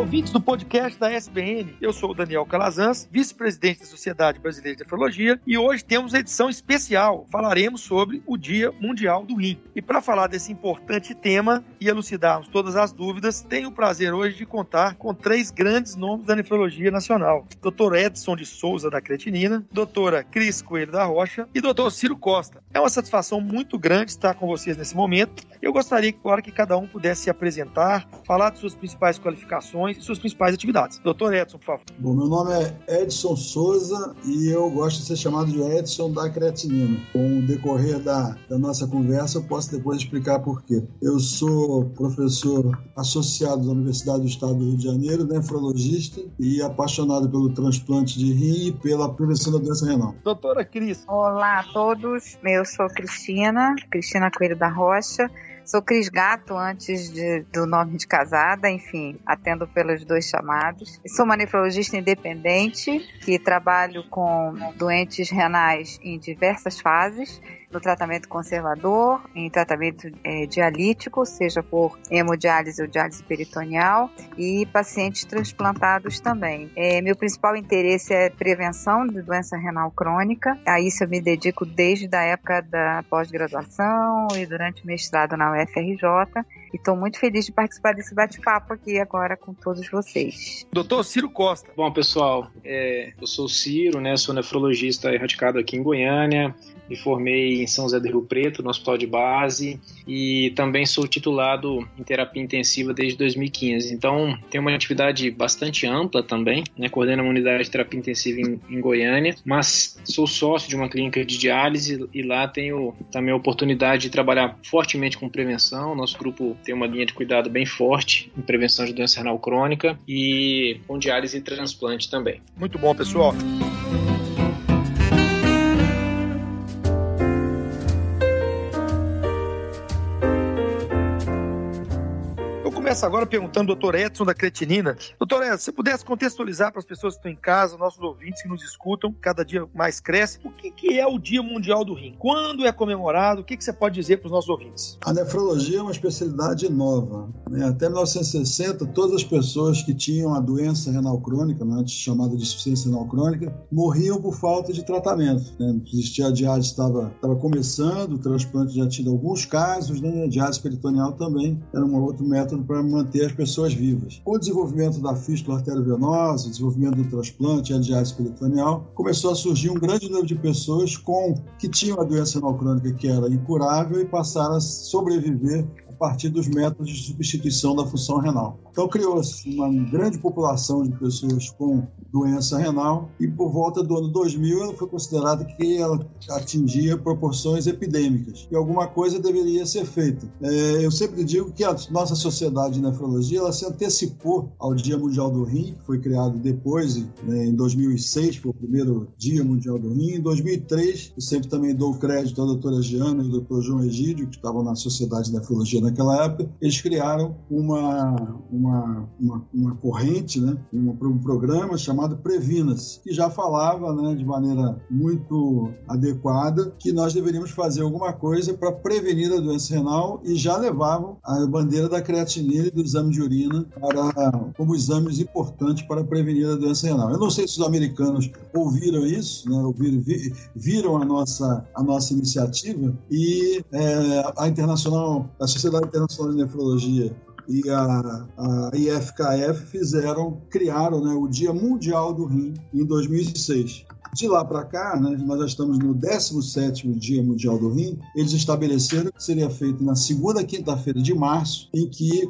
Ouvintes do podcast da SBN. Eu sou o Daniel Calazans, vice-presidente da Sociedade Brasileira de Nefrologia, e hoje temos edição especial. Falaremos sobre o Dia Mundial do Rim. E para falar desse importante tema e elucidarmos todas as dúvidas, tenho o prazer hoje de contar com três grandes nomes da nefrologia nacional: Dr. Edson de Souza da Creatinina, doutora Cris Coelho da Rocha e Dr. Ciro Costa. É uma satisfação muito grande estar com vocês nesse momento. Eu gostaria agora que cada um pudesse se apresentar, falar de suas principais qualificações e suas principais atividades. Doutor Edson, por favor. Bom, meu nome é Edson Souza e eu gosto de ser chamado de Edson da creatinina. Com o decorrer da, da nossa conversa, eu posso depois explicar por quê. Eu sou professor associado da Universidade do Estado do Rio de Janeiro, nefrologista e apaixonado pelo transplante de rim e pela prevenção da doença renal. Doutora Cris. Olá a todos, eu sou Cristina, Cristina Coelho da Rocha. Sou Cris Gato antes de, do nome de casada, enfim, atendo pelos dois chamados. Sou uma nefrologista independente que trabalho com doentes renais em diversas fases no tratamento conservador, em tratamento é, dialítico, seja por hemodiálise ou diálise peritoneal, e pacientes transplantados também. É, meu principal interesse é prevenção de doença renal crônica, a isso eu me dedico desde a época da pós-graduação e durante o mestrado na UFRJ, e estou muito feliz de participar desse bate-papo aqui agora com todos vocês. Doutor Ciro Costa. Bom, pessoal, é, eu sou o Ciro, né, sou nefrologista erradicado aqui em Goiânia, me formei em São José do Rio Preto, no Hospital de Base, e também sou titulado em terapia intensiva desde 2015. Então, tenho uma atividade bastante ampla também, né? coordeno uma unidade de terapia intensiva em, em Goiânia, mas sou sócio de uma clínica de diálise e lá tenho também a oportunidade de trabalhar fortemente com prevenção. Nosso grupo tem uma linha de cuidado bem forte em prevenção de doença renal crônica e com diálise e transplante também. Muito bom, pessoal. Agora perguntando doutor Edson da creatinina. Doutor Edson, se pudesse contextualizar para as pessoas que estão em casa, nossos ouvintes que nos escutam, cada dia mais cresce, o que, que é o Dia Mundial do Rim? Quando é comemorado? O que, que você pode dizer para os nossos ouvintes? A nefrologia é uma especialidade nova. Né? Até 1960, todas as pessoas que tinham a doença renal crônica, né, chamada de insuficiência renal crônica, morriam por falta de tratamento. Né? Existia a diálise estava começando, o transplante já tinha alguns casos, né? a diálise peritoneal também era um outro método para manter as pessoas vivas. O desenvolvimento da fístula arteriovenosa, o desenvolvimento do transplante a diálise peritoneal, começou a surgir um grande número de pessoas com que tinham a doença renal crônica que era incurável e passaram a sobreviver partir dos métodos de substituição da função renal. Então criou-se uma grande população de pessoas com doença renal e por volta do ano 2000 ela foi considerada que ela atingia proporções epidêmicas e alguma coisa deveria ser feita. É, eu sempre digo que a nossa sociedade de nefrologia ela se antecipou ao Dia Mundial do Rim, que foi criado depois, né, em 2006, foi o primeiro Dia Mundial do Rim. Em 2003, eu sempre também dou crédito à doutora Giana e ao doutor João Egídio, que estavam na Sociedade de Nefrologia naquela época, eles criaram uma, uma, uma, uma corrente, né, um, programa chamado Previnas, que já falava né, de maneira muito adequada que nós deveríamos fazer alguma coisa para prevenir a doença renal e já levavam a bandeira da creatinina e do exame de urina para, como exames importantes para prevenir a doença renal. Eu não sei se os americanos ouviram isso, né, ouviram, viram a nossa, a nossa iniciativa e é, a internacional, a Sociedade Internacional de Nefrologia e a, a IFKF fizeram, criaram né, o Dia Mundial do Rim em 2006. De lá para cá, né, nós já estamos no 17º Dia Mundial do Rim, eles estabeleceram que seria feito na segunda quinta-feira de março, em que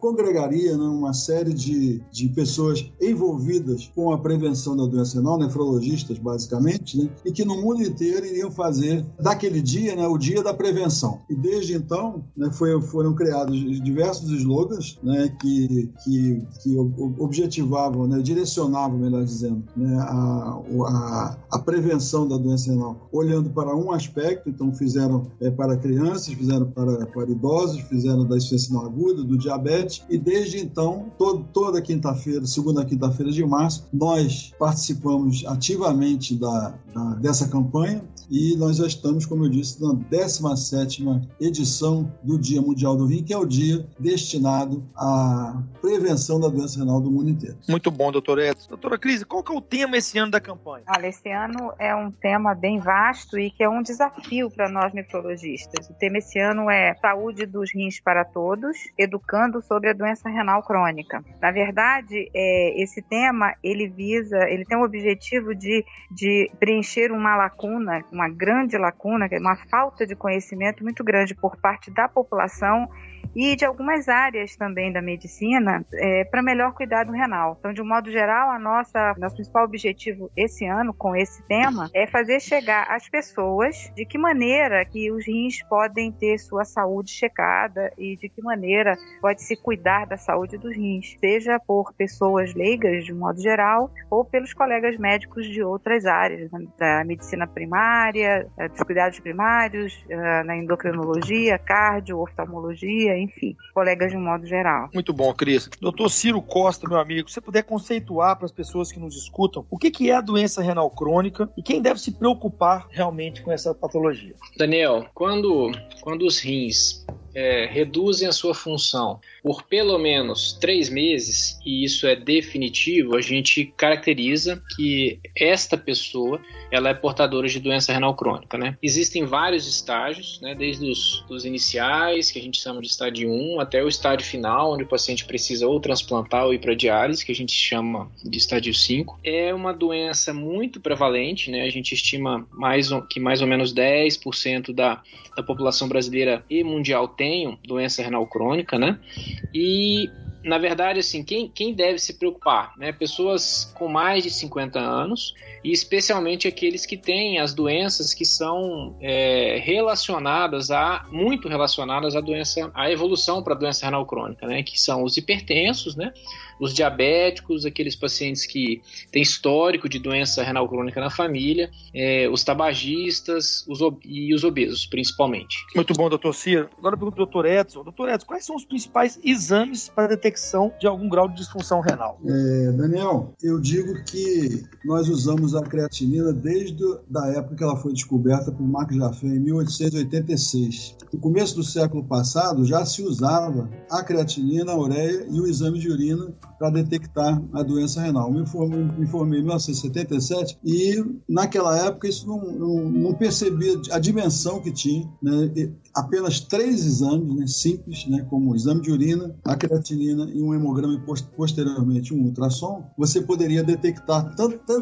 congregaria né, uma série de, de pessoas envolvidas com a prevenção da doença renal, nefrologistas basicamente, né, e que no mundo inteiro iriam fazer daquele dia né, o dia da prevenção. E desde então né, foi, foram criados diversos slogans slogans né, que, que, que objetivavam, né, direcionavam, melhor dizendo, né, a, a, a, prevenção da doença renal, olhando para um aspecto, então fizeram é, para crianças, fizeram para, para idosos, fizeram da insuficiência renal aguda, do diabetes, e desde então, todo, toda quinta-feira, segunda quinta-feira de março, nós participamos ativamente da, da, dessa campanha e nós já estamos, como eu disse, na 17 edição do Dia Mundial do Rim, que é o dia destinado à prevenção da doença renal do mundo inteiro. Muito bom, doutor Edson. Doutora Cris, qual que é o tema esse ano da campanha? Olha, esse ano é um tema bem vasto e que é um desafio para nós nefrologistas. O tema esse ano é saúde dos rins para todos, educando sobre a doença renal crônica. Na verdade, é, esse tema ele visa, ele tem o objetivo de, de preencher uma lacuna, uma grande lacuna, é uma falta de conhecimento muito grande por parte da população e de algumas áreas também da medicina é, para melhor cuidado renal. Então, de um modo geral, a nossa nosso principal objetivo esse ano com esse tema é fazer chegar às pessoas de que maneira que os rins podem ter sua saúde checada e de que maneira pode se cuidar da saúde dos rins, seja por pessoas leigas de um modo geral ou pelos colegas médicos de outras áreas, da medicina primária, eh, dos cuidados primários, eh, na endocrinologia, cardio, oftalmologia, enfim, colegas de um modo geral. Muito bom, Cris. Doutor Ciro Costa, meu amigo, se você puder conceituar para as pessoas que nos escutam o que, que é a doença renal crônica e quem deve se preocupar realmente com essa patologia. Daniel, quando, quando os rins é, reduzem a sua função por pelo menos três meses, e isso é definitivo, a gente caracteriza que esta pessoa ela é portadora de doença renal crônica. Né? Existem vários estágios, né, desde os dos iniciais, que a gente chama de estágio 1, até o estágio final, onde o paciente precisa ou transplantar ou ir para diálise, que a gente chama de estágio 5. É uma doença muito prevalente, né? a gente estima mais, que mais ou menos 10% da, da população brasileira e mundial tenham doença renal crônica, né? E na verdade, assim, quem, quem deve se preocupar? Né? Pessoas com mais de 50 anos e especialmente aqueles que têm as doenças que são é, relacionadas a, muito relacionadas à doença, à evolução para a doença renal crônica, né? Que são os hipertensos, né? Os diabéticos, aqueles pacientes que têm histórico de doença renal crônica na família, é, os tabagistas os e os obesos, principalmente. Muito bom, doutor Ciro. Agora eu pergunto ao doutor Edson. Doutor Edson, quais são os principais exames para detecção de algum grau de disfunção renal? É, Daniel, eu digo que nós usamos a creatinina desde a época que ela foi descoberta por Marc Jaffé, em 1886. No começo do século passado, já se usava a creatinina, a ureia e o exame de urina para detectar a doença renal. Me formei, me formei em 1977 e naquela época isso não, não, não percebia a dimensão que tinha. Né? Apenas três exames né, simples, né, como o exame de urina, a creatinina e um hemograma e posteriormente um ultrassom, você poderia detectar tanta,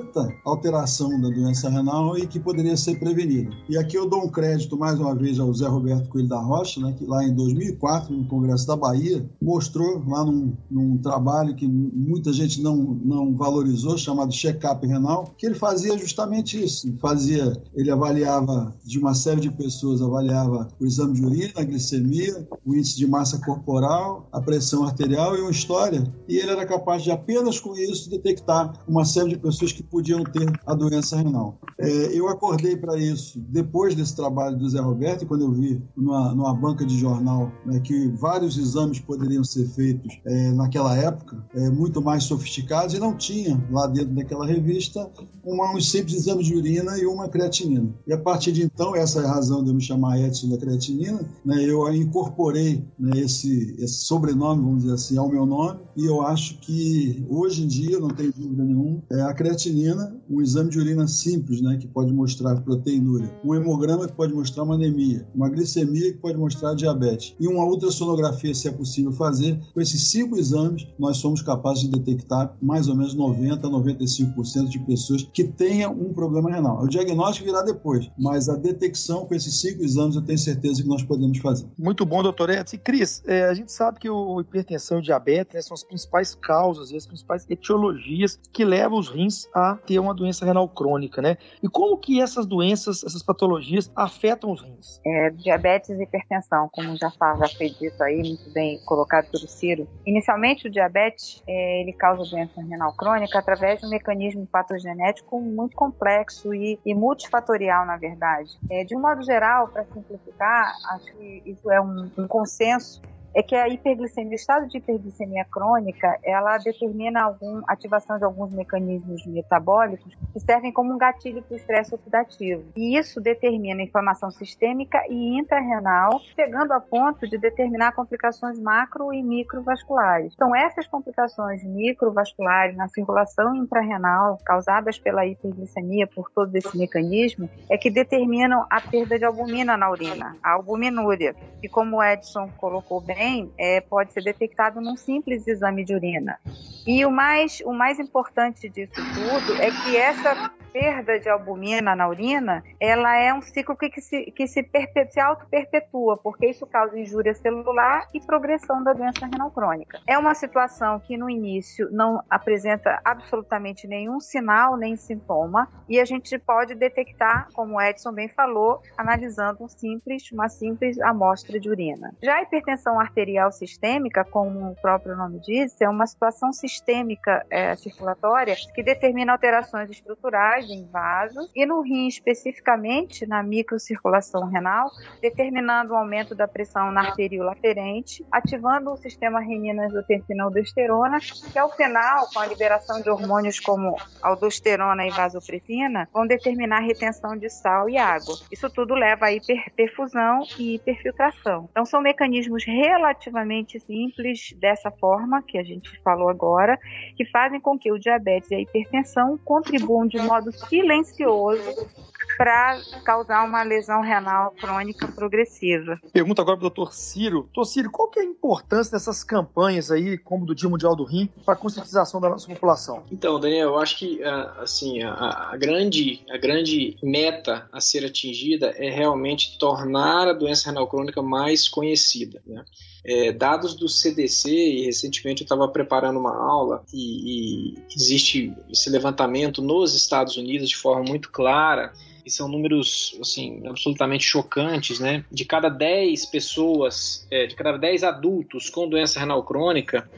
alteração da doença renal e que poderia ser prevenida. E aqui eu dou um crédito mais uma vez ao Zé Roberto Coelho da Rocha, né, que lá em 2004, no Congresso da Bahia, mostrou lá num, num trabalho que que muita gente não, não valorizou, chamado check-up renal, que ele fazia justamente isso. Ele fazia, ele avaliava de uma série de pessoas, avaliava o exame de urina, a glicemia, o índice de massa corporal, a pressão arterial e uma história. E ele era capaz de apenas com isso detectar uma série de pessoas que podiam ter a doença renal. É, eu acordei para isso depois desse trabalho do Zé Roberto, quando eu vi numa, numa banca de jornal né, que vários exames poderiam ser feitos é, naquela época, é, muito mais sofisticados e não tinha lá dentro daquela revista uma, um simples exame de urina e uma creatinina. E a partir de então, essa é a razão de eu me chamar Edson da creatinina, né, eu incorporei né, esse, esse sobrenome, vamos dizer assim, ao meu nome e eu acho que hoje em dia, não tenho dúvida nenhuma, é a creatinina, um exame de urina simples, né, que pode mostrar proteinúria, um hemograma que pode mostrar uma anemia, uma glicemia que pode mostrar diabetes e uma ultrassonografia, se é possível fazer. Com esses cinco exames, nós somos capazes de detectar mais ou menos 90 a 95% de pessoas que tenham um problema renal. O diagnóstico virá depois, mas a detecção com esses cinco exames eu tenho certeza que nós podemos fazer. Muito bom, doutor Edson. E Cris, é, a gente sabe que o hipertensão e o diabetes né, são as principais causas e as principais etiologias que levam os rins a ter uma doença renal crônica, né? E como que essas doenças, essas patologias afetam os rins? É, diabetes e hipertensão, como já, já foi dito aí, muito bem colocado pelo Ciro. Inicialmente, o diabetes é, ele causa doença renal crônica através de um mecanismo patogenético muito complexo e, e multifatorial, na verdade. É, de um modo geral, para simplificar, acho que isso é um, um consenso é que a hiperglicemia, o estado de hiperglicemia crônica, ela determina algum, ativação de alguns mecanismos metabólicos que servem como um gatilho para o estresse oxidativo. E isso determina inflamação sistêmica e intrarrenal, chegando a ponto de determinar complicações macro e microvasculares. Então, essas complicações microvasculares na circulação intrarrenal, causadas pela hiperglicemia por todo esse mecanismo, é que determinam a perda de albumina na urina, a albuminúria. E como o Edson colocou bem, também é, pode ser detectado num simples exame de urina. E o mais, o mais importante disso tudo é que essa perda de albumina na urina, ela é um ciclo que, que se, que se, se auto-perpetua, porque isso causa injúria celular e progressão da doença renal crônica. É uma situação que no início não apresenta absolutamente nenhum sinal nem sintoma, e a gente pode detectar, como o Edson bem falou, analisando um simples, uma simples amostra de urina. Já a hipertensão arterial sistêmica, como o próprio nome diz, é uma situação sistêmica é, circulatória que determina alterações estruturais em vasos e no rim especificamente na microcirculação renal, determinando o aumento da pressão na arteríola aferente, ativando o sistema renina-angiotensina-aldosterona, que ao final, com a liberação de hormônios como aldosterona e vasopressina, vão determinar a retenção de sal e água. Isso tudo leva a hiperperfusão e hiperfiltração. Então são mecanismos relativamente simples dessa forma que a gente falou agora, que fazem com que o diabetes e a hipertensão contribuam de modo silencioso para causar uma lesão renal crônica progressiva. Pergunta agora para o doutor Ciro. Doutor Ciro, qual que é a importância dessas campanhas aí, como do Dia Mundial do Rim, para a conscientização da nossa população? Então, Daniel, eu acho que ah, assim, a, a, grande, a grande meta a ser atingida é realmente tornar a doença renal crônica mais conhecida. Né? É, dados do CDC, e recentemente eu estava preparando uma aula, e, e existe esse levantamento nos Estados Unidos de forma muito clara e são números assim absolutamente chocantes, né? De cada 10 pessoas, é, de cada 10 adultos com doença renal crônica,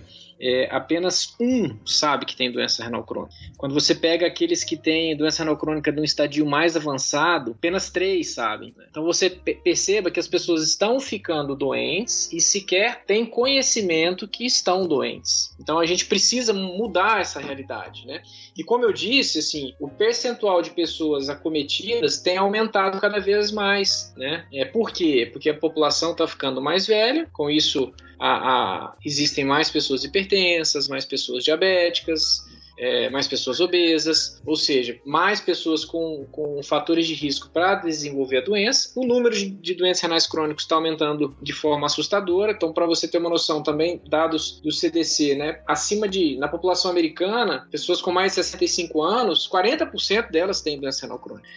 é, apenas um sabe que tem doença renal crônica. Quando você pega aqueles que têm doença renal crônica de um estadio mais avançado, apenas três sabem. Né? Então você perceba que as pessoas estão ficando doentes e sequer têm conhecimento que estão doentes. Então a gente precisa mudar essa realidade, né? E como eu disse, assim, o percentual de pessoas acometidas tem aumentado cada vez mais, né? É por quê? Porque a população está ficando mais velha, com isso a, a, existem mais pessoas hipertensas, mais pessoas diabéticas, é, mais pessoas obesas, ou seja, mais pessoas com, com fatores de risco para desenvolver a doença. O número de, de doenças renais crônicos está aumentando de forma assustadora. Então, para você ter uma noção também, dados do CDC, né, acima de, na população americana, pessoas com mais de 65 anos, 40% delas têm doença renal crônica.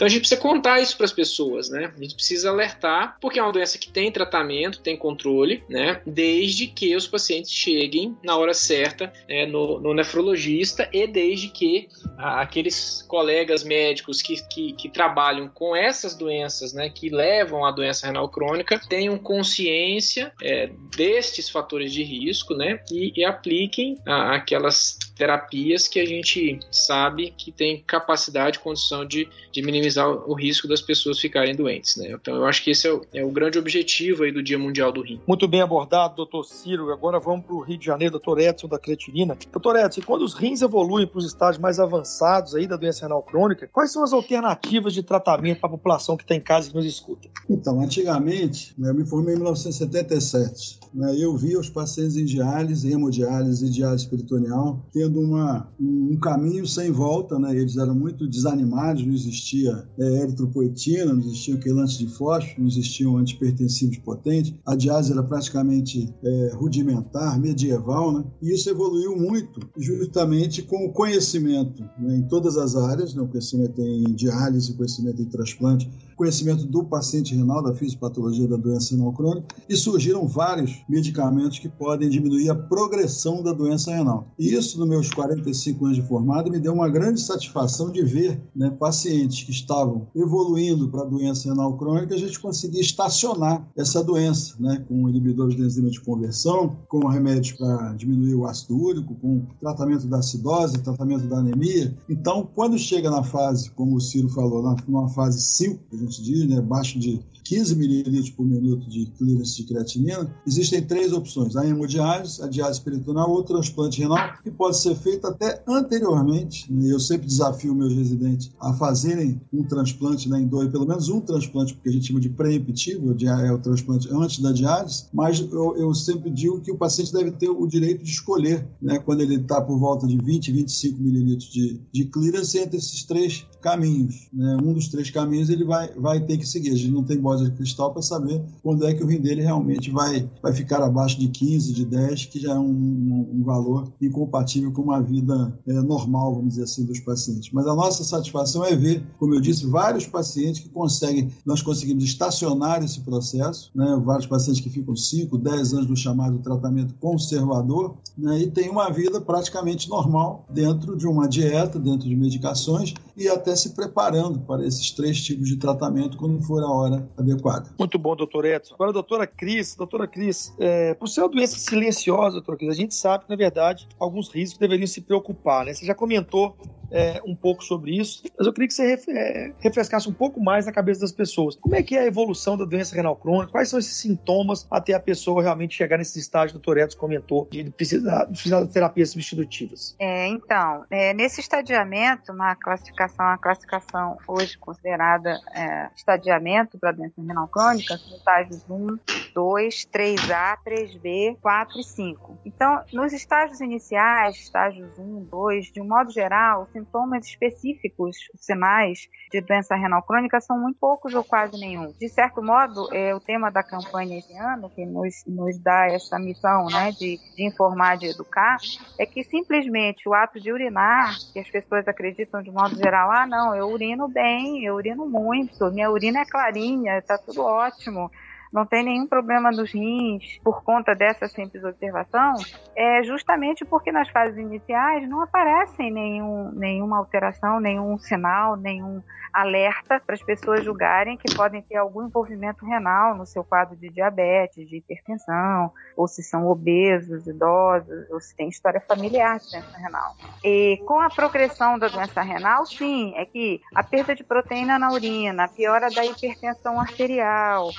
Então a gente precisa contar isso para as pessoas, né? A gente precisa alertar, porque é uma doença que tem tratamento, tem controle, né? Desde que os pacientes cheguem na hora certa né, no, no, nefrologista e desde que aqueles colegas médicos que, que, que, trabalham com essas doenças, né? Que levam à doença renal crônica, tenham consciência é, destes fatores de risco, né? E, e apliquem aquelas terapias que a gente sabe que tem capacidade e condição de, de minimizar o risco das pessoas ficarem doentes. Né? Então eu acho que esse é o, é o grande objetivo aí do Dia Mundial do Rim. Muito bem abordado, doutor Ciro. Agora vamos para o Rio de Janeiro, doutor Edson da creatinina. Doutor Edson, quando os rins evoluem para os estágios mais avançados aí da doença renal crônica, quais são as alternativas de tratamento para a população que está em casa e nos escuta? Então, antigamente, né, eu me formei em 1977, né, eu via os pacientes em diálise, hemodiálise e diálise peritoneal tendo uma, um caminho sem volta, né? Eles eram muito desanimados, não existia é, eritropoetina, não existia quelante de fósforo, não existiam antipertensivos potentes. A diálise era praticamente é, rudimentar, medieval, né? E isso evoluiu muito, justamente com o conhecimento né, em todas as áreas, né? o conhecimento em diálise, conhecimento em transplante, conhecimento do paciente renal, da fisiopatologia da doença renal crônica, e surgiram vários medicamentos que podem diminuir a progressão da doença renal. E isso, nos meus 45 anos de formado, me deu uma grande satisfação de ver né, pacientes que estavam evoluindo para doença renal crônica, a gente conseguir estacionar essa doença, né, com inibidores de enzima de conversão, com remédios para diminuir o ácido úrico, com tratamento da acidose, tratamento da anemia. Então, quando chega na fase, como o Ciro falou, na, numa fase 5, a gente diz, né, abaixo de 15 mililitros por minuto de clearance de creatinina, existem três opções: a hemodiálise, a diálise peritoneal ou transplante renal, que pode ser feito até anteriormente. Né? Eu sempre desafio meus residentes a fazerem um transplante né, em dois, pelo menos um transplante, porque a gente chama de pré-emptivo, é o transplante antes da diálise, mas eu, eu, sempre digo que o paciente deve ter o direito de escolher, né, quando ele está por volta de 20, 25 mililitros de, de clearance entre esses três caminhos. Né? Um dos três caminhos ele vai, vai ter que seguir. A gente não tem bola de cristal para saber quando é que o rim dele realmente vai, vai ficar abaixo de 15, de 10, que já é um, um, um valor incompatível com uma vida é, normal, vamos dizer assim, dos pacientes. Mas a nossa satisfação é ver, como eu disse, vários pacientes que conseguem, nós conseguimos estacionar esse processo, né? vários pacientes que ficam 5, 10 anos no chamado tratamento conservador né? e têm uma vida praticamente normal dentro de uma dieta, dentro de medicações e até se preparando para esses três tipos de tratamento quando for a hora adequada. Muito bom, doutor Edson. Agora, doutora Cris, doutora Cris, é, por ser uma doença silenciosa, doutora Cris, a gente sabe que, na verdade, alguns riscos deveriam se preocupar, né? Você já comentou é, um pouco sobre isso, mas eu queria que você é, refrescasse um pouco mais na cabeça das pessoas. Como é que é a evolução da doença renal crônica? Quais são esses sintomas até a pessoa realmente chegar nesse estágio que o Edson comentou de precisar, precisar de terapias substitutivas? É, então, é, nesse estadiamento, uma classificação, a classificação hoje considerada é, estadiamento para doença renal crônica, são estágios 1, 2, 3A, 3B, 4 e 5. Então, nos estágios iniciais, estágios 1, 2, de um modo geral, sintomas específicos, sinais de doença renal crônica são muito poucos ou quase nenhum. De certo modo, é o tema da campanha esse ano, que nos, nos dá essa missão né, de, de informar, de educar, é que simplesmente o ato de urinar, que as pessoas acreditam de modo geral, ah, não, eu urino bem, eu urino muito, minha urina é clarinha, está tudo ótimo não tem nenhum problema nos rins por conta dessa simples observação, é justamente porque nas fases iniciais não aparecem nenhum, nenhuma alteração, nenhum sinal, nenhum alerta para as pessoas julgarem que podem ter algum envolvimento renal no seu quadro de diabetes, de hipertensão, ou se são obesos, idosos, ou se tem história familiar de doença renal. E com a progressão da doença renal, sim, é que a perda de proteína na urina, a piora da hipertensão arterial,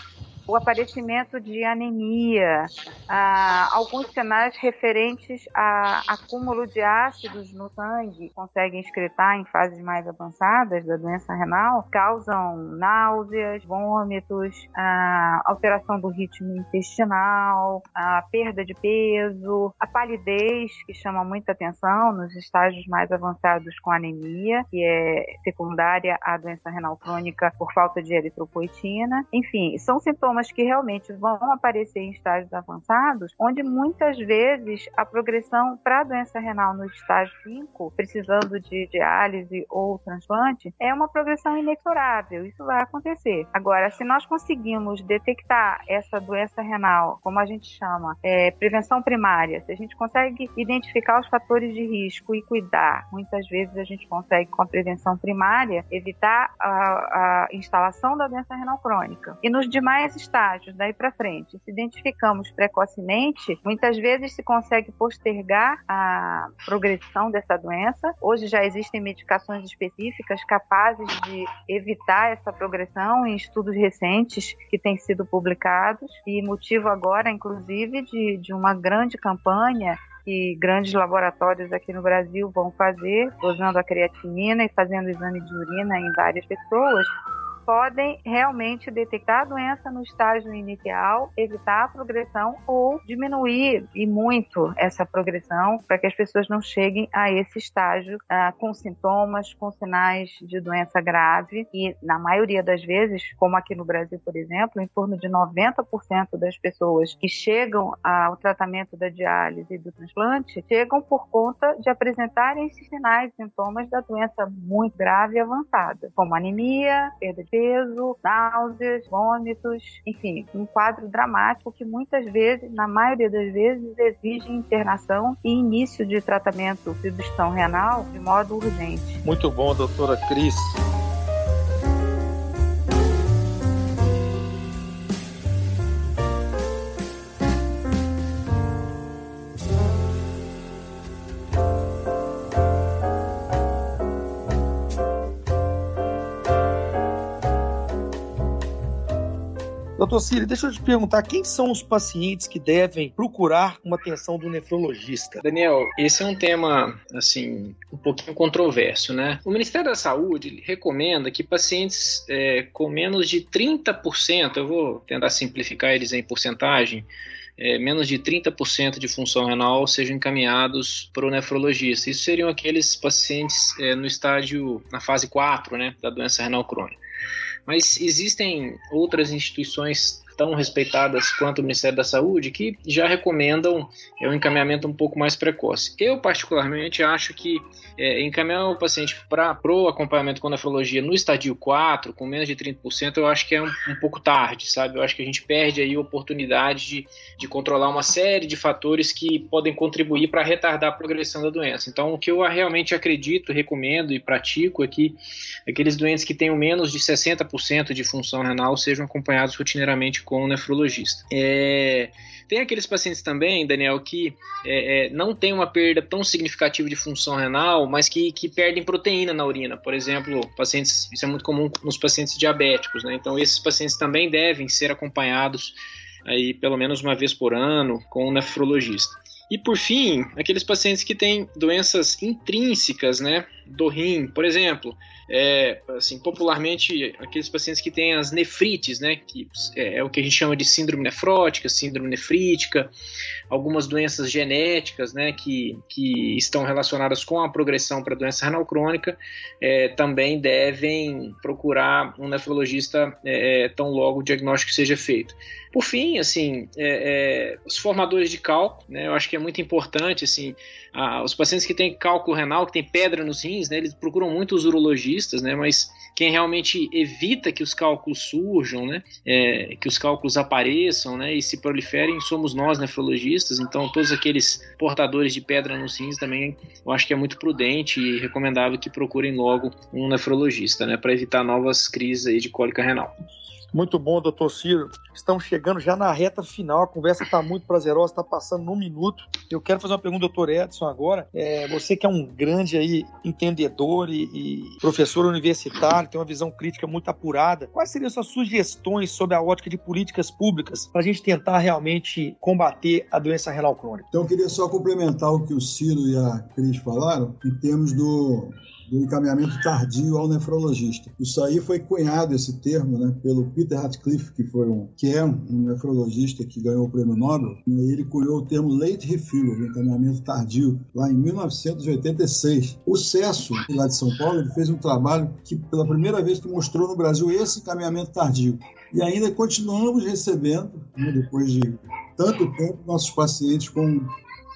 o aparecimento de anemia, ah, alguns sinais referentes a acúmulo de ácidos no sangue conseguem excretar em fases mais avançadas da doença renal, causam náuseas, vômitos, ah, alteração do ritmo intestinal, a perda de peso, a palidez, que chama muita atenção nos estágios mais avançados com anemia, que é secundária à doença renal crônica por falta de eritropoetina. Enfim, são sintomas que realmente vão aparecer em estágios avançados, onde muitas vezes a progressão para a doença renal no estágio 5, precisando de diálise ou transplante, é uma progressão inexorável. Isso vai acontecer. Agora, se nós conseguimos detectar essa doença renal, como a gente chama, é, prevenção primária, se a gente consegue identificar os fatores de risco e cuidar, muitas vezes a gente consegue, com a prevenção primária, evitar a, a instalação da doença renal crônica. E nos demais estágios daí para frente, se identificamos precocemente, muitas vezes se consegue postergar a progressão dessa doença. Hoje já existem medicações específicas capazes de evitar essa progressão em estudos recentes que têm sido publicados e motivo agora, inclusive, de, de uma grande campanha que grandes laboratórios aqui no Brasil vão fazer, usando a creatinina e fazendo exame de urina em várias pessoas, podem realmente detectar a doença no estágio inicial, evitar a progressão ou diminuir e muito essa progressão para que as pessoas não cheguem a esse estágio ah, com sintomas, com sinais de doença grave. E na maioria das vezes, como aqui no Brasil, por exemplo, em torno de 90% das pessoas que chegam ao tratamento da diálise e do transplante chegam por conta de apresentarem esses sinais e sintomas da doença muito grave e avançada, como anemia, perda de peso, náuseas, vômitos, enfim, um quadro dramático que muitas vezes, na maioria das vezes, exige internação e início de tratamento de obstrução renal de modo urgente. Muito bom, doutora Cris. Doutor Círio, deixa eu te perguntar, quem são os pacientes que devem procurar uma atenção do nefrologista? Daniel, esse é um tema, assim, um pouquinho controverso, né? O Ministério da Saúde recomenda que pacientes é, com menos de 30%, eu vou tentar simplificar eles em porcentagem, é, menos de 30% de função renal sejam encaminhados para o nefrologista. Isso seriam aqueles pacientes é, no estágio, na fase 4, né, da doença renal crônica. Mas existem outras instituições tão respeitadas quanto o Ministério da Saúde que já recomendam é, um encaminhamento um pouco mais precoce. Eu, particularmente, acho que é, encaminhar o paciente para o acompanhamento com nefrologia no estadio 4, com menos de 30%, eu acho que é um, um, pouco tarde, sabe? Eu acho que a gente perde aí a oportunidade de, de controlar uma série de fatores que podem contribuir para retardar a progressão da doença. Então, o que eu realmente acredito, recomendo e pratico é que aqueles doentes que tenham menos de 60% de função renal sejam acompanhados rotineiramente com o nefrologista. É, tem aqueles pacientes também, Daniel, que é, é, não tem uma perda tão significativa de função renal, mas que, que perdem proteína na urina. Por exemplo, pacientes, isso é muito comum nos pacientes diabéticos, né? Então, esses pacientes também devem ser acompanhados aí pelo menos uma vez por ano com um nefrologista. E por fim, aqueles pacientes que têm doenças intrínsecas, né, do rim, por exemplo, é, assim, popularmente aqueles pacientes que têm as nefrites, né, que é, é, o que a gente chama de síndrome nefrótica, síndrome nefrítica, algumas doenças genéticas, né, que, que estão relacionadas com a progressão para doença renal crônica, é, também devem procurar um nefrologista é, é, tão logo o diagnóstico seja feito. Por fim, assim, é, os formadores de cálculo, né, eu acho que é muito importante, assim, a, os pacientes que têm cálculo renal, que têm pedra nos rins, né, eles procuram muito os urologistas, né, mas quem realmente evita que os cálculos surjam, né, é, que os cálculos apareçam né, e se proliferem, somos nós, nefrologistas. Então, todos aqueles portadores de pedra nos rins também, eu acho que é muito prudente e recomendável que procurem logo um nefrologista, né, para evitar novas crises de cólica renal. Muito bom, doutor Ciro. Estamos chegando já na reta final. A conversa está muito prazerosa, está passando num minuto. Eu quero fazer uma pergunta, doutor Edson, agora. É, você que é um grande aí entendedor e, e, professor universitário, tem uma visão crítica muito apurada. Quais seriam suas sugestões sobre a ótica de políticas públicas para a gente tentar realmente combater a doença renal crônica? Então, eu queria só complementar o que o Ciro e a Cris falaram em termos do do encaminhamento tardio ao nefrologista. Isso aí foi cunhado esse termo, né, pelo Peter Ratcliffe, que foi um que é um nefrologista que ganhou o prêmio Nobel. Né, ele cunhou o termo late referral, encaminhamento tardio, lá em 1986. O Cesso, lá de São Paulo, ele fez um trabalho que pela primeira vez que mostrou no Brasil esse encaminhamento tardio. E ainda continuamos recebendo, né, depois de tanto tempo, nossos pacientes com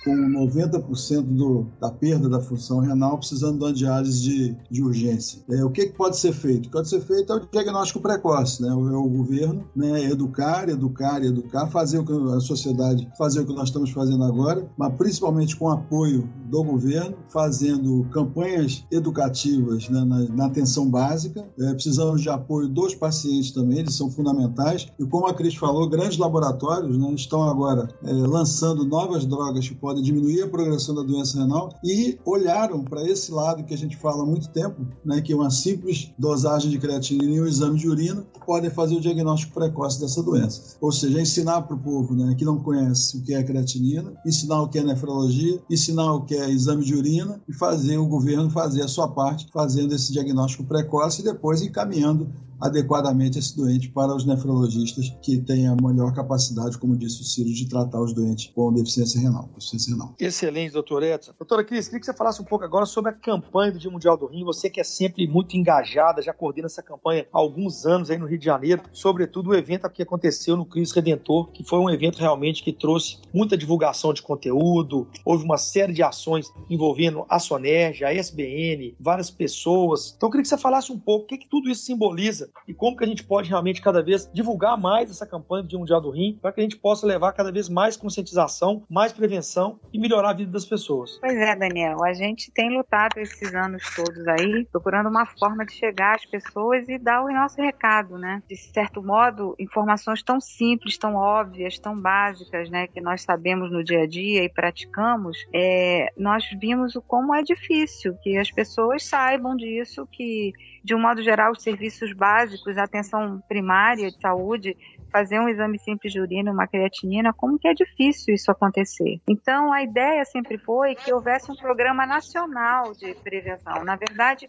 com 90% do, da perda da função renal precisando de uma diálise de, de urgência. É, o que, que, pode ser feito? O que pode ser feito é o diagnóstico precoce, né? O, é o governo né? educar, educar educar, fazer o que a sociedade, fazer o que nós estamos fazendo agora, mas principalmente com apoio do governo, fazendo campanhas educativas né? na, na, atenção básica. É, precisamos de apoio dos pacientes também, eles são fundamentais. E como a Cris falou, grandes laboratórios né? estão agora é, lançando novas drogas que podem podem diminuir a progressão da doença renal e olharam para esse lado que a gente fala há muito tempo, né, que é uma simples dosagem de creatinina e um exame de urina podem fazer o diagnóstico precoce dessa doença. Ou seja, ensinar para o povo né, que não conhece o que é creatinina, ensinar o que é nefrologia, ensinar o que é exame de urina e fazer o governo fazer a sua parte fazendo esse diagnóstico precoce e depois encaminhando adequadamente esse doente para os nefrologistas que têm a melhor capacidade, como disse o Ciro, de tratar os doentes com deficiência renal. Deficiência renal. Excelente, doutor Edson. Doutora Cris, queria que você falasse um pouco agora sobre a campanha do Dia Mundial do Rim. Você que é sempre muito engajada, já coordena essa campanha há alguns anos aí no Rio de Janeiro, sobretudo o evento que aconteceu no Cristo Redentor, que foi um evento realmente que trouxe muita divulgação de conteúdo, houve uma série de ações envolvendo a Sonerj, a SBN, várias pessoas. Então eu queria que você falasse um pouco o que, que tudo isso simboliza e como que a gente pode realmente cada vez divulgar mais essa campanha do Dia Mundial do Rim, para que a gente possa levar cada vez mais conscientização, mais prevenção e melhorar a vida das pessoas. Pois é, Daniel, a gente tem lutado esses anos todos aí, procurando uma forma de chegar às pessoas e dar o nosso recado, né? De certo modo, informações tão simples, tão óbvias, tão básicas, né, que nós sabemos no dia a dia e praticamos, é, nós vimos o como é difícil que as pessoas saibam disso, que de um modo geral os serviços básicos, a atenção primária de saúde fazer um exame simples de urina, uma creatinina, como que é difícil isso acontecer. Então, a ideia sempre foi que houvesse um programa nacional de prevenção. Na verdade,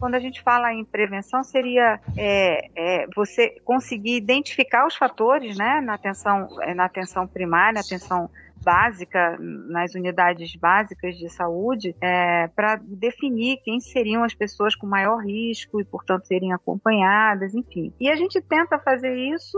quando a gente fala em prevenção, seria é, é, você conseguir identificar os fatores né, na, atenção, na atenção primária, na atenção básica, nas unidades básicas de saúde, é, para definir quem seriam as pessoas com maior risco e, portanto, serem acompanhadas, enfim. E a gente tenta fazer isso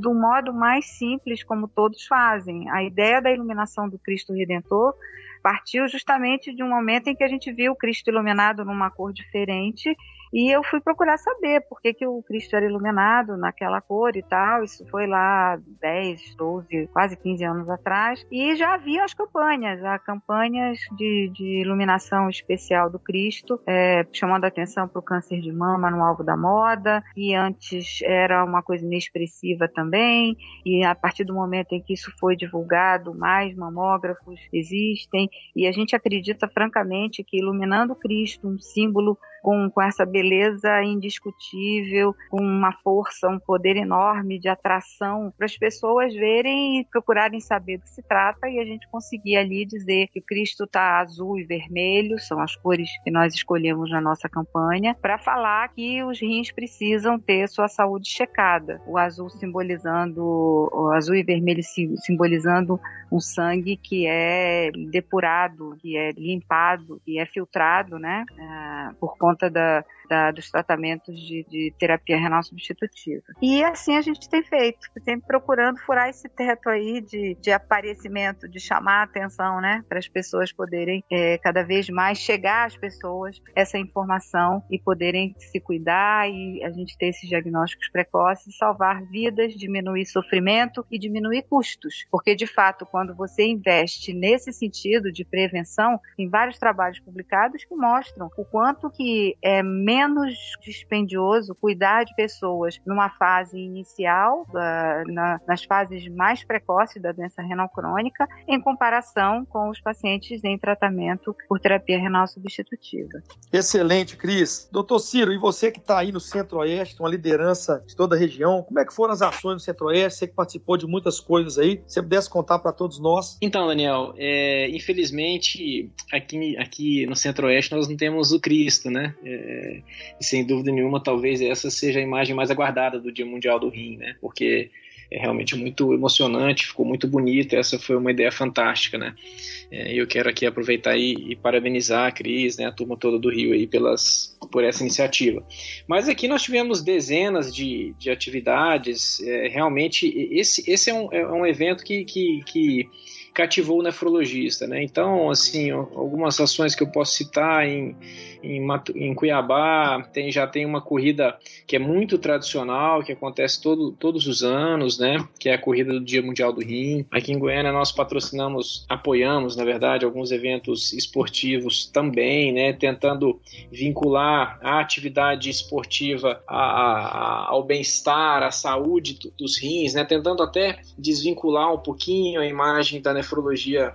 do modo mais simples, como todos fazem. A ideia da iluminação do Cristo Redentor partiu justamente de um momento em que a gente viu o Cristo iluminado numa cor diferente e eu fui procurar saber por que, que o Cristo era iluminado naquela cor e tal. Isso foi lá 10, 12, quase 15 anos atrás. E já havia as campanhas, as campanhas de, de iluminação especial do Cristo, é, chamando a atenção para o câncer de mama no alvo da moda. E antes era uma coisa inexpressiva também. E a partir do momento em que isso foi divulgado, mais mamógrafos existem. E a gente acredita francamente que iluminando o Cristo, um símbolo com, com essa beleza indiscutível, com uma força, um poder enorme de atração para as pessoas verem e procurarem saber do que se trata e a gente conseguir ali dizer que o Cristo está azul e vermelho, são as cores que nós escolhemos na nossa campanha, para falar que os rins precisam ter sua saúde checada. O azul simbolizando, o azul e vermelho simbolizando um sangue que é depurado, que é limpado, que é filtrado, né, uh, por conta conta da, da, dos tratamentos de, de, terapia renal substitutiva. E assim a gente tem feito, sempre procurando furar esse teto aí de, de aparecimento, de chamar a atenção, né, para as pessoas poderem é, cada vez mais chegar às pessoas essa informação e poderem se cuidar e a gente ter esses diagnósticos precoces, salvar vidas, diminuir sofrimento e diminuir custos, porque de fato quando você investe nesse sentido de prevenção, tem vários trabalhos publicados que mostram o quanto que é menos dispendioso cuidar de pessoas numa fase inicial, na, nas fases mais precoces da doença renal crônica, em comparação com os pacientes em tratamento por terapia renal substitutiva. Excelente, Cris. Doutor Ciro, e você que está aí no Centro-Oeste, uma liderança de toda a região, como é que foram as ações no Centro-Oeste? Você que participou de muitas coisas aí, se você pudesse contar para todos nós. Então, Daniel, é, infelizmente aqui, aqui no Centro-Oeste nós não temos o Cristo, né? É, e sem dúvida nenhuma, talvez essa seja a imagem mais aguardada do Dia Mundial do Rim, né? Porque é realmente muito emocionante, ficou muito bonito, essa foi uma ideia fantástica, né? É, eu quero aqui aproveitar e, e, parabenizar a Cris, né, a turma toda do Rio aí pelas, por essa iniciativa. Mas aqui nós tivemos dezenas de, de atividades, é, realmente esse, esse é, um, é um evento que, que, que cativou o nefrologista, né? Então, assim, algumas ações que eu posso citar em em, em Cuiabá tem, já tem uma corrida que é muito tradicional, que acontece todo, todos os anos, né? Que é a corrida do Dia Mundial do Rim. Aqui em Goiânia nós patrocinamos, apoiamos, na verdade, alguns eventos esportivos também, né? Tentando vincular a atividade esportiva a, a, ao bem-estar, à saúde dos rins, né? Tentando até desvincular um pouquinho a imagem da nefrologia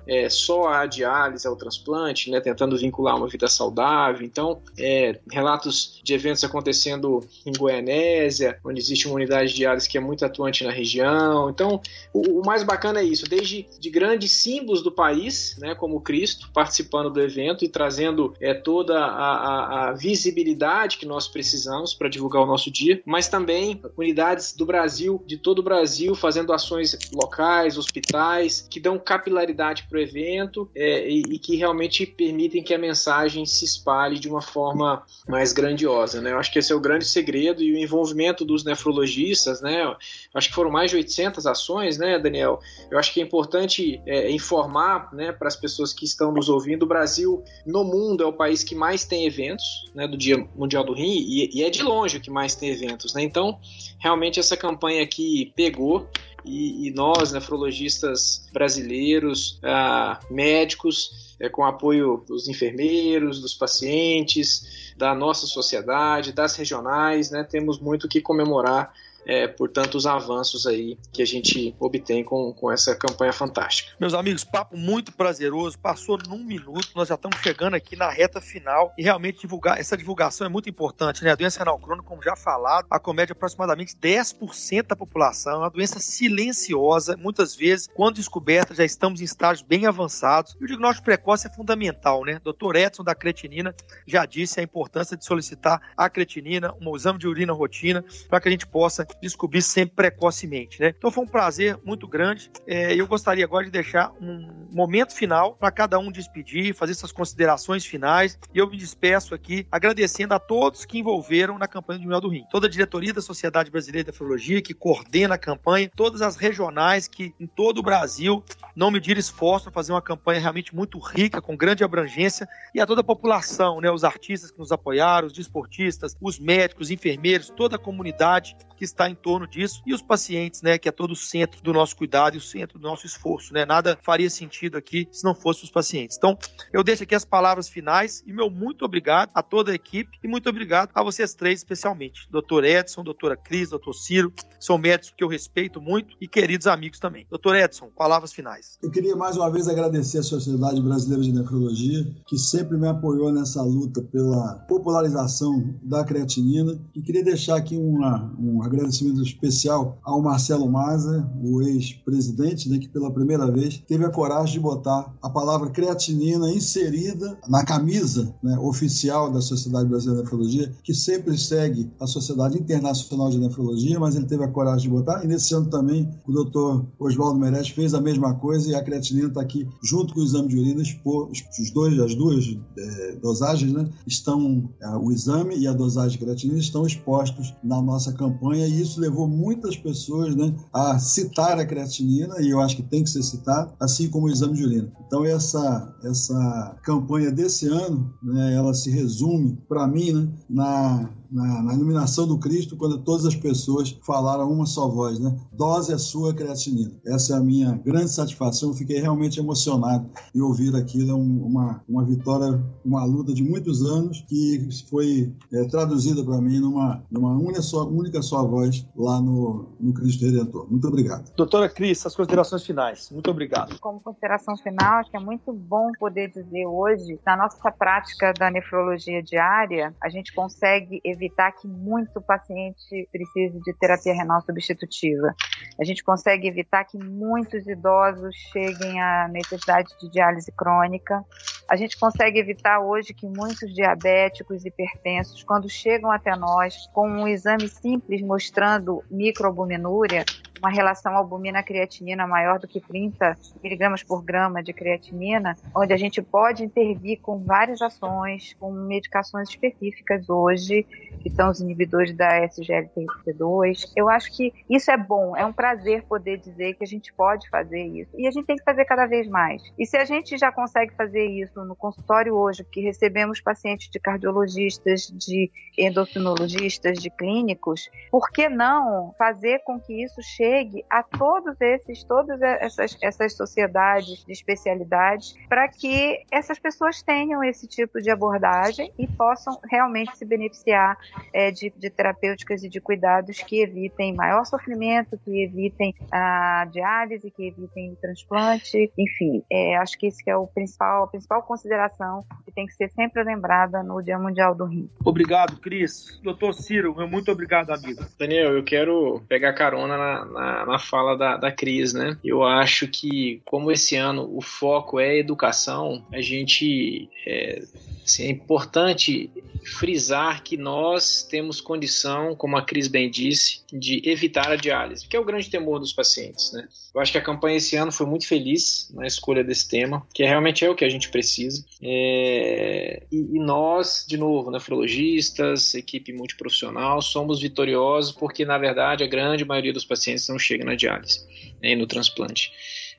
é, só a diálise, ao transplante, né, tentando vincular uma vida saudável. Então, é, relatos de eventos acontecendo em Goianésia, onde existe uma unidade de diálise que é muito atuante na região. Então, o, o mais bacana é isso, desde de grandes símbolos do país, né, como Cristo, participando do evento e trazendo é, toda a, a, a visibilidade que nós precisamos para divulgar o nosso dia, mas também unidades do Brasil, de todo o Brasil, fazendo ações locais, hospitais, que dão capilaridade para o evento é, e, e, que realmente permitem que a mensagem se espalhe de uma forma mais grandiosa. Né? Eu acho que esse é o grande segredo e o envolvimento dos nefrologistas, né? Eu acho que foram mais de 800 ações, né, Daniel? Eu acho que é importante é, informar né, para as pessoas que estão nos ouvindo: o Brasil, no mundo, é o país que mais tem eventos né, do Dia Mundial do Rim e, e é de longe o que mais tem eventos. Né? Então, realmente, essa campanha aqui pegou. E, e nós, nefrologistas brasileiros, ah, médicos, é, com apoio dos enfermeiros, dos pacientes, da nossa sociedade, das regionais, né, temos muito que comemorar é, por tantos avanços aí que a gente obtém com, com essa campanha fantástica. Meus amigos, papo muito prazeroso, passou num minuto, nós já estamos chegando aqui na reta final e realmente divulgar, essa divulgação é muito importante, né? A doença renal crônica, como já falado, acomete aproximadamente 10% da população, é uma doença silenciosa, muitas vezes, quando descoberta, já estamos em estágios bem avançados e o diagnóstico precoce é fundamental, né? Dr. Edson da creatinina já disse a importância de solicitar a creatinina, um exame de urina rotina, para que a gente possa descobrir sempre precocemente, né? Então foi um prazer muito grande. É, eu gostaria agora de deixar um momento final para cada um despedir, fazer suas considerações finais. E eu me despeço aqui agradecendo a todos que envolveram na campanha do Mel do Rim. Toda a diretoria da Sociedade Brasileira de Nefrologia que coordena a campanha, todas as regionais que em todo o Brasil não mediram esforço para fazer uma campanha realmente muito rica, com grande abrangência, e a toda a população, né, os artistas que nos apoiaram, os desportistas, os médicos, os enfermeiros, toda a comunidade que está em torno disso e os pacientes, né, que é todo o centro do nosso cuidado e o centro do nosso esforço, né? Nada faria sentido aqui se não fosse os pacientes. Então, eu deixo aqui as palavras finais e meu muito obrigado a toda a equipe e muito obrigado a vocês três especialmente, doutor Edson, doutora Cris, doutor Ciro, são médicos que eu respeito muito e queridos amigos também. Doutor Edson, palavras finais. Eu queria mais uma vez agradecer a Sociedade Brasileira de Nefrologia, que sempre me apoiou nessa luta pela popularização da creatinina e queria deixar aqui uma, um agradecimento especial ao Marcelo Maza, o ex-presidente, né, que pela primeira vez teve a coragem de botar a palavra creatinina inserida na camisa né, oficial da Sociedade Brasileira de Nefrologia, que sempre segue a Sociedade Internacional de Nefrologia, mas ele teve a coragem de botar. E nesse ano também o doutor Oswaldo Meirelles fez a mesma coisa e a creatinina está aqui junto com o exame de urina, os dois, as duas é, dosagens, né, estão, é, o exame e a dosagem de creatinina estão expostos na nossa campanha e isso levou muitas pessoas né, a citar a creatinina, e eu acho que tem que ser citado, assim como o exame de urina. Então, essa, essa campanha desse ano, né, ela se resume, para mim, né, na na, na, iluminação do Cristo, quando todas as pessoas falaram uma só voz, né? Dose a sua creatinina. Essa é a minha grande satisfação. Eu fiquei realmente emocionado em ouvir aquilo. É uma, uma vitória, uma luta de muitos anos que foi é, traduzida para mim numa, numa única, só, única só voz lá no, no Cristo Redentor. Muito obrigado. Doutora Cris, as considerações finais. Muito obrigado. Como consideração final, acho que é muito bom poder dizer hoje, na nossa prática da nefrologia diária, a gente consegue evitar evitar que muito paciente precise de terapia renal substitutiva. A gente consegue evitar que muitos idosos cheguem à necessidade de diálise crônica. A gente consegue evitar hoje que muitos diabéticos hipertensos, quando chegam até nós com um exame simples mostrando microalbuminúria, uma relação albumina-creatinina maior do que 30 miligramas por grama de creatinina, onde a gente pode intervir com várias ações, com medicações específicas hoje, que são os inibidores da SGLT2. Eu acho que isso é bom, é um prazer poder dizer que a gente pode fazer isso. E a gente tem que fazer cada vez mais. E se a gente já consegue fazer isso no consultório hoje, que recebemos pacientes de cardiologistas, de endocrinologistas, de clínicos, por que não fazer com que isso chegue chegue a todos esses, todas essas, essas sociedades de especialidades, para que essas pessoas tenham esse tipo de abordagem e possam realmente se beneficiar é, de, de terapêuticas e de cuidados que evitem maior sofrimento, que evitem a diálise, que evitem o transplante, enfim, é, acho que esse que é o principal, a principal consideração que tem que ser sempre lembrada no Dia Mundial do Rim. Obrigado, Cris. Doutor Ciro, muito obrigado, amigo. Daniel, eu quero pegar carona na, na, na fala da, da Cris, né? Eu acho que, como esse ano o foco é educação, a gente é, assim, é importante frisar que nós temos condição, como a Cris bem disse, de evitar a diálise, que é o grande temor dos pacientes. Né? Eu acho que a campanha esse ano foi muito feliz na escolha desse tema, que realmente é o que a gente precisa. É... E, e, nós, de novo, nefrologistas, equipe multiprofissional, somos vitoriosos porque, na verdade, a grande maioria dos pacientes não chega na diálise né, e no transplante.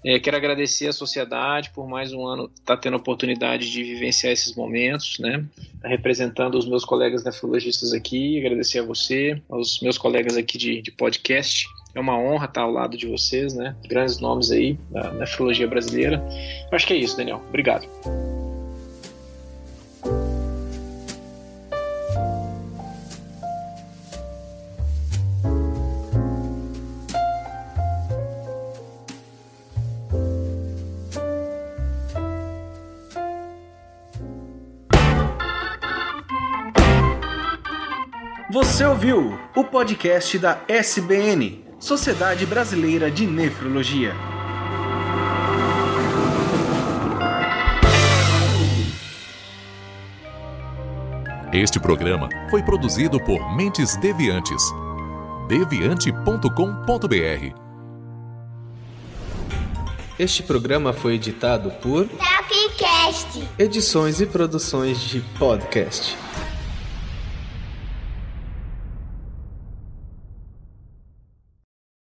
É, quero agradecer à sociedade por mais um ano estar tá tendo a oportunidade de vivenciar esses momentos, né? Representando os meus colegas nefrologistas aqui, agradecer a você, aos meus colegas aqui de, de podcast. É uma honra estar ao lado de vocês, né? Grandes nomes aí da nefrologia brasileira. Acho que é isso, Daniel. Obrigado. Ouviu o podcast da SBN, Sociedade Brasileira de Nefrologia. Este programa foi produzido por Mentes Deviantes. deviante.com.br. Este programa foi editado por Tapcast. Edições e produções de podcast.